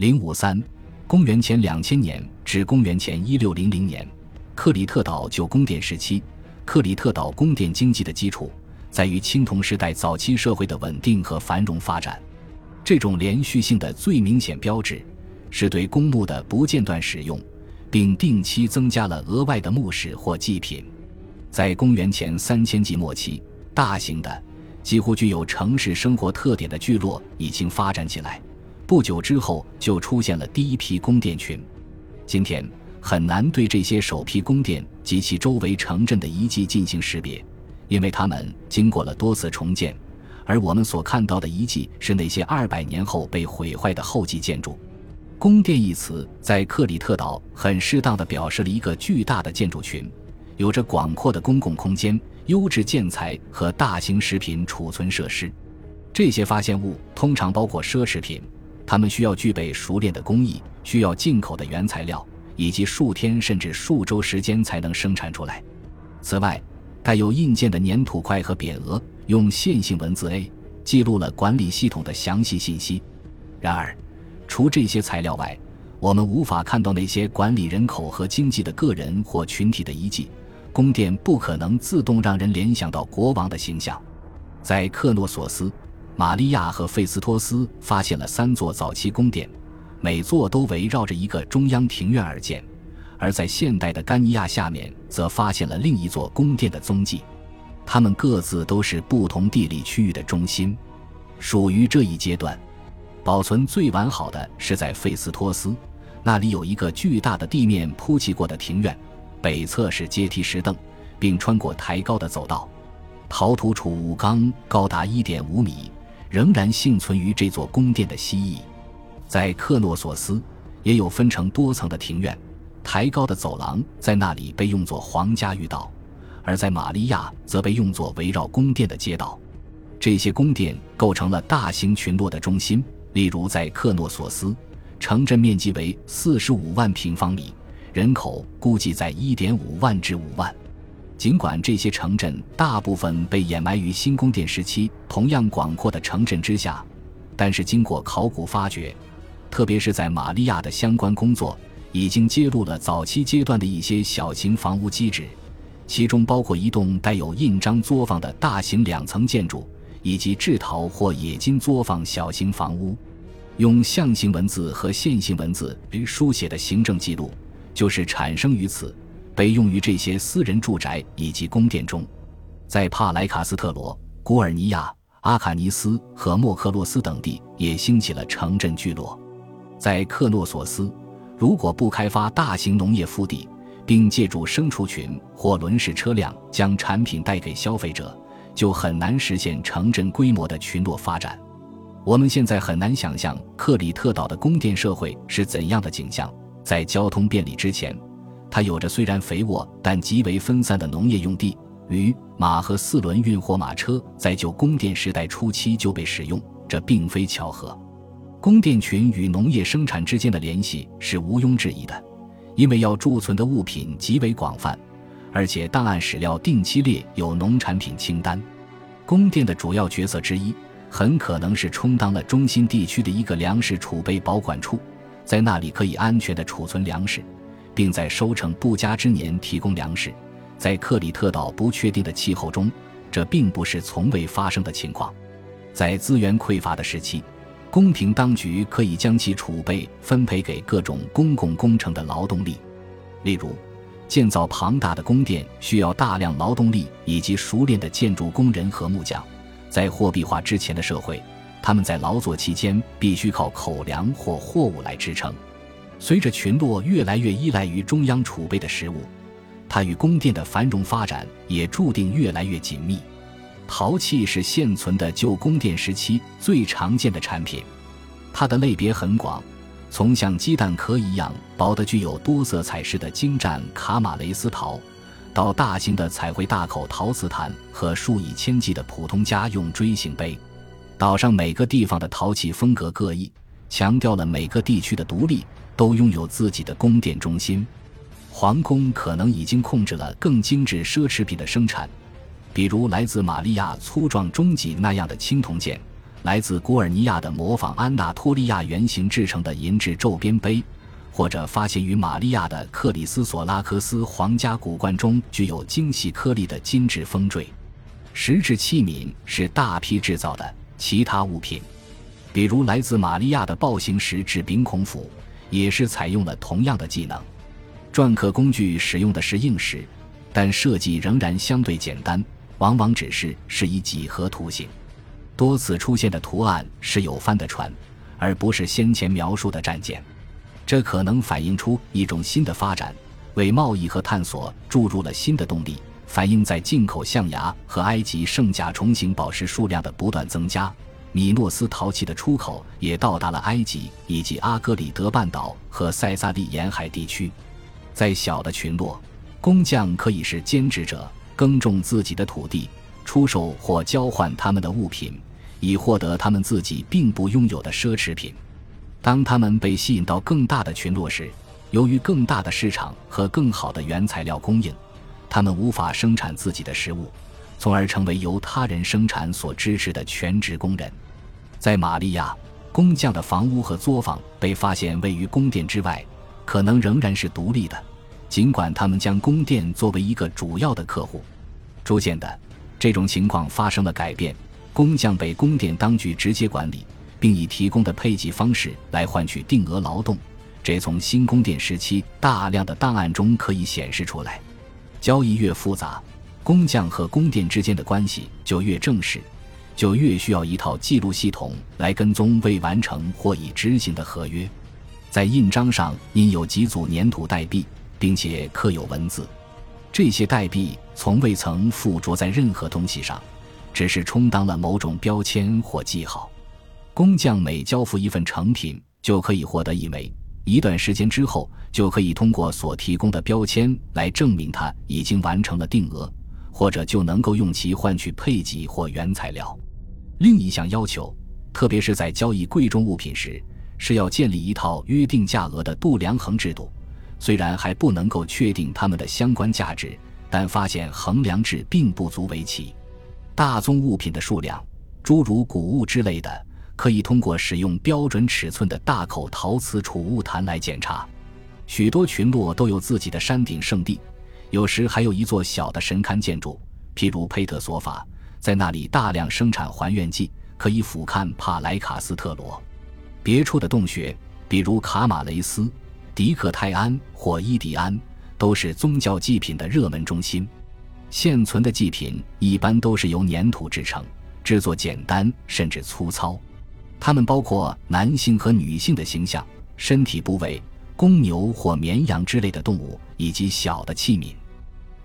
零五三，公元前两千年至公元前一六零零年，克里特岛旧宫殿时期。克里特岛宫殿经济的基础在于青铜时代早期社会的稳定和繁荣发展。这种连续性的最明显标志是对公墓的不间断使用，并定期增加了额外的墓室或祭品。在公元前三千纪末期，大型的、几乎具有城市生活特点的聚落已经发展起来。不久之后，就出现了第一批宫殿群。今天很难对这些首批宫殿及其周围城镇的遗迹进行识别，因为它们经过了多次重建，而我们所看到的遗迹是那些二百年后被毁坏的后继建筑。宫殿一词在克里特岛很适当地表示了一个巨大的建筑群，有着广阔的公共空间、优质建材和大型食品储存设施。这些发现物通常包括奢侈品。他们需要具备熟练的工艺，需要进口的原材料，以及数天甚至数周时间才能生产出来。此外，带有印件的粘土块和匾额用线性文字 A 记录了管理系统的详细信息。然而，除这些材料外，我们无法看到那些管理人口和经济的个人或群体的遗迹。宫殿不可能自动让人联想到国王的形象。在克诺索斯。玛利亚和费斯托斯发现了三座早期宫殿，每座都围绕着一个中央庭院而建；而在现代的甘尼亚下面，则发现了另一座宫殿的踪迹。它们各自都是不同地理区域的中心。属于这一阶段，保存最完好的是在费斯托斯，那里有一个巨大的地面铺砌过的庭院，北侧是阶梯石凳，并穿过抬高的走道。陶土储物缸高达一点五米。仍然幸存于这座宫殿的蜥蜴，在克诺索斯也有分成多层的庭院，抬高的走廊在那里被用作皇家御道，而在玛利亚则被用作围绕宫殿的街道。这些宫殿构成了大型群落的中心。例如，在克诺索斯，城镇面积为四十五万平方米，人口估计在一点五万至五万。尽管这些城镇大部分被掩埋于新宫殿时期同样广阔的城镇之下，但是经过考古发掘，特别是在玛利亚的相关工作，已经揭露了早期阶段的一些小型房屋基址，其中包括一栋带有印章作坊的大型两层建筑，以及制陶或冶金作坊小型房屋。用象形文字和线性文字书写的行政记录，就是产生于此。被用于这些私人住宅以及宫殿中，在帕莱卡斯特罗、古尔尼亚、阿卡尼斯和莫克洛斯等地也兴起了城镇聚落。在克诺索斯，如果不开发大型农业腹地，并借助牲畜群或轮式车辆将产品带给消费者，就很难实现城镇规模的群落发展。我们现在很难想象克里特岛的宫殿社会是怎样的景象。在交通便利之前。它有着虽然肥沃但极为分散的农业用地，驴、马和四轮运货马车在旧宫殿时代初期就被使用，这并非巧合。宫殿群与农业生产之间的联系是毋庸置疑的，因为要贮存的物品极为广泛，而且档案史料定期列有农产品清单。宫殿的主要角色之一，很可能是充当了中心地区的一个粮食储备保管处，在那里可以安全地储存粮食。并在收成不佳之年提供粮食，在克里特岛不确定的气候中，这并不是从未发生的情况。在资源匮乏的时期，宫廷当局可以将其储备分配给各种公共工程的劳动力。例如，建造庞大的宫殿需要大量劳动力以及熟练的建筑工人和木匠。在货币化之前的社会，他们在劳作期间必须靠口粮或货物来支撑。随着群落越来越依赖于中央储备的食物，它与宫殿的繁荣发展也注定越来越紧密。陶器是现存的旧宫殿时期最常见的产品，它的类别很广，从像鸡蛋壳一样薄的具有多色彩饰的精湛卡马雷斯陶，到大型的彩绘大口陶瓷坛和数以千计的普通家用锥形杯。岛上每个地方的陶器风格各异，强调了每个地区的独立。都拥有自己的宫殿中心，皇宫可能已经控制了更精致奢侈品的生产，比如来自玛利亚粗壮中脊那样的青铜剑，来自古尔尼亚的模仿安纳托利亚原型制成的银质皱边杯，或者发现于玛利亚的克里斯索拉克斯皇家古罐中具有精细颗粒的金质风坠。石质器皿是大批制造的，其他物品，比如来自玛利亚的暴行石制冰孔斧，也是采用了同样的技能。篆刻工具使用的是硬石，但设计仍然相对简单，往往只是是以几何图形。多次出现的图案是有帆的船，而不是先前描述的战舰。这可能反映出一种新的发展，为贸易和探索注入了新的动力。反映在进口象牙和埃及圣甲虫形宝石数量的不断增加。米诺斯陶器的出口也到达了埃及以及阿格里德半岛和塞萨利沿海地区。在小的群落，工匠可以是兼职者，耕种自己的土地，出售或交换他们的物品，以获得他们自己并不拥有的奢侈品。当他们被吸引到更大的群落时，由于更大的市场和更好的原材料供应，他们无法生产自己的食物，从而成为由他人生产所支持的全职工人。在玛利亚，工匠的房屋和作坊被发现位于宫殿之外。可能仍然是独立的，尽管他们将宫殿作为一个主要的客户。逐渐的，这种情况发生了改变，工匠被宫殿当局直接管理，并以提供的配给方式来换取定额劳动。这从新宫殿时期大量的档案中可以显示出来。交易越复杂，工匠和宫殿之间的关系就越正式，就越需要一套记录系统来跟踪未完成或已执行的合约。在印章上印有几组粘土代币，并且刻有文字。这些代币从未曾附着在任何东西上，只是充当了某种标签或记号。工匠每交付一份成品，就可以获得一枚。一段时间之后，就可以通过所提供的标签来证明他已经完成了定额，或者就能够用其换取配给或原材料。另一项要求，特别是在交易贵重物品时。是要建立一套约定价额的度量衡制度，虽然还不能够确定它们的相关价值，但发现衡量制并不足为奇。大宗物品的数量，诸如谷物之类的，可以通过使用标准尺寸的大口陶瓷储物坛来检查。许多群落都有自己的山顶圣地，有时还有一座小的神龛建筑，譬如佩特索法，在那里大量生产还愿祭，可以俯瞰帕莱卡斯特罗。别处的洞穴，比如卡马雷斯、迪克泰安或伊迪安，都是宗教祭品的热门中心。现存的祭品一般都是由粘土制成，制作简单甚至粗糙。它们包括男性和女性的形象、身体部位、公牛或绵羊之类的动物，以及小的器皿。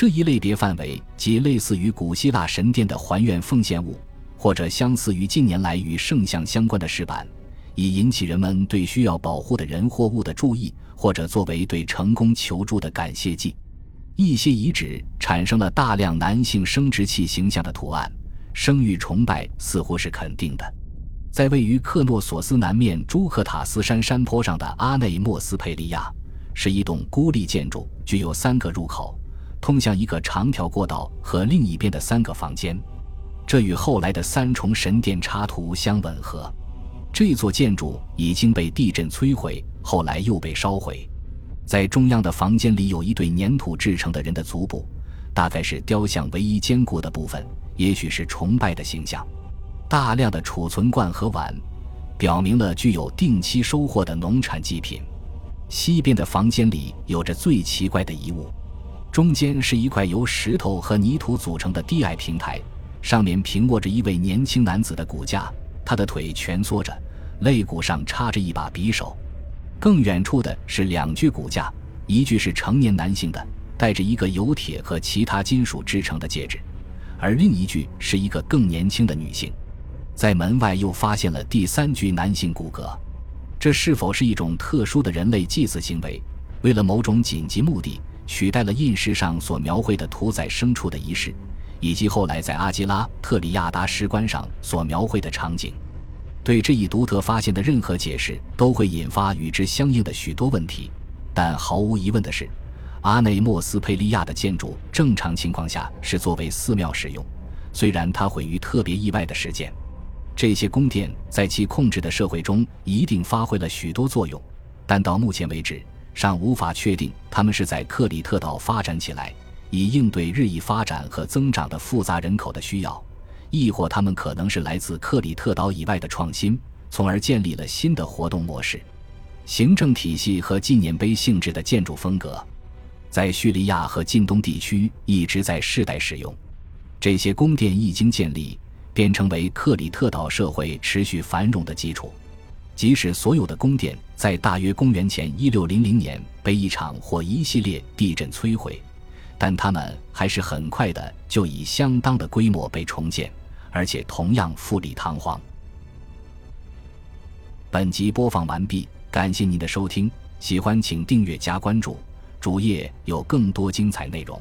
这一类别范围即类似于古希腊神殿的还愿奉献物，或者相似于近年来与圣像相关的石板。以引起人们对需要保护的人或物的注意，或者作为对成功求助的感谢祭。一些遗址产生了大量男性生殖器形象的图案，生育崇拜似乎是肯定的。在位于克诺索斯南面朱克塔斯山山坡上的阿内莫斯佩利亚，是一栋孤立建筑，具有三个入口，通向一个长条过道和另一边的三个房间。这与后来的三重神殿插图相吻合。这座建筑已经被地震摧毁，后来又被烧毁。在中央的房间里有一对粘土制成的人的足部，大概是雕像唯一坚固的部分，也许是崇拜的形象。大量的储存罐和碗，表明了具有定期收获的农产祭品。西边的房间里有着最奇怪的遗物，中间是一块由石头和泥土组成的低矮平台，上面平卧着一位年轻男子的骨架。他的腿蜷缩着，肋骨上插着一把匕首。更远处的是两具骨架，一具是成年男性的，戴着一个由铁和其他金属制成的戒指，而另一具是一个更年轻的女性。在门外又发现了第三具男性骨骼，这是否是一种特殊的人类祭祀行为？为了某种紧急目的，取代了印石上所描绘的屠宰牲畜的仪式。以及后来在阿基拉特里亚达石棺上所描绘的场景，对这一独特发现的任何解释都会引发与之相应的许多问题。但毫无疑问的是，阿内莫斯佩利亚的建筑正常情况下是作为寺庙使用，虽然它毁于特别意外的事件。这些宫殿在其控制的社会中一定发挥了许多作用，但到目前为止尚无法确定他们是在克里特岛发展起来，以应对日益发展和增长的复杂人口的需要，亦或他们可能是来自克里特岛以外的创新，从而建立了新的活动模式、行政体系和纪念碑性质的建筑风格，在叙利亚和近东地区一直在世代使用。这些宫殿一经建立。便成为克里特岛社会持续繁荣的基础。即使所有的宫殿在大约公元前一六零零年被一场或一系列地震摧毁，但它们还是很快的就以相当的规模被重建，而且同样富丽堂皇。本集播放完毕，感谢您的收听，喜欢请订阅加关注，主页有更多精彩内容。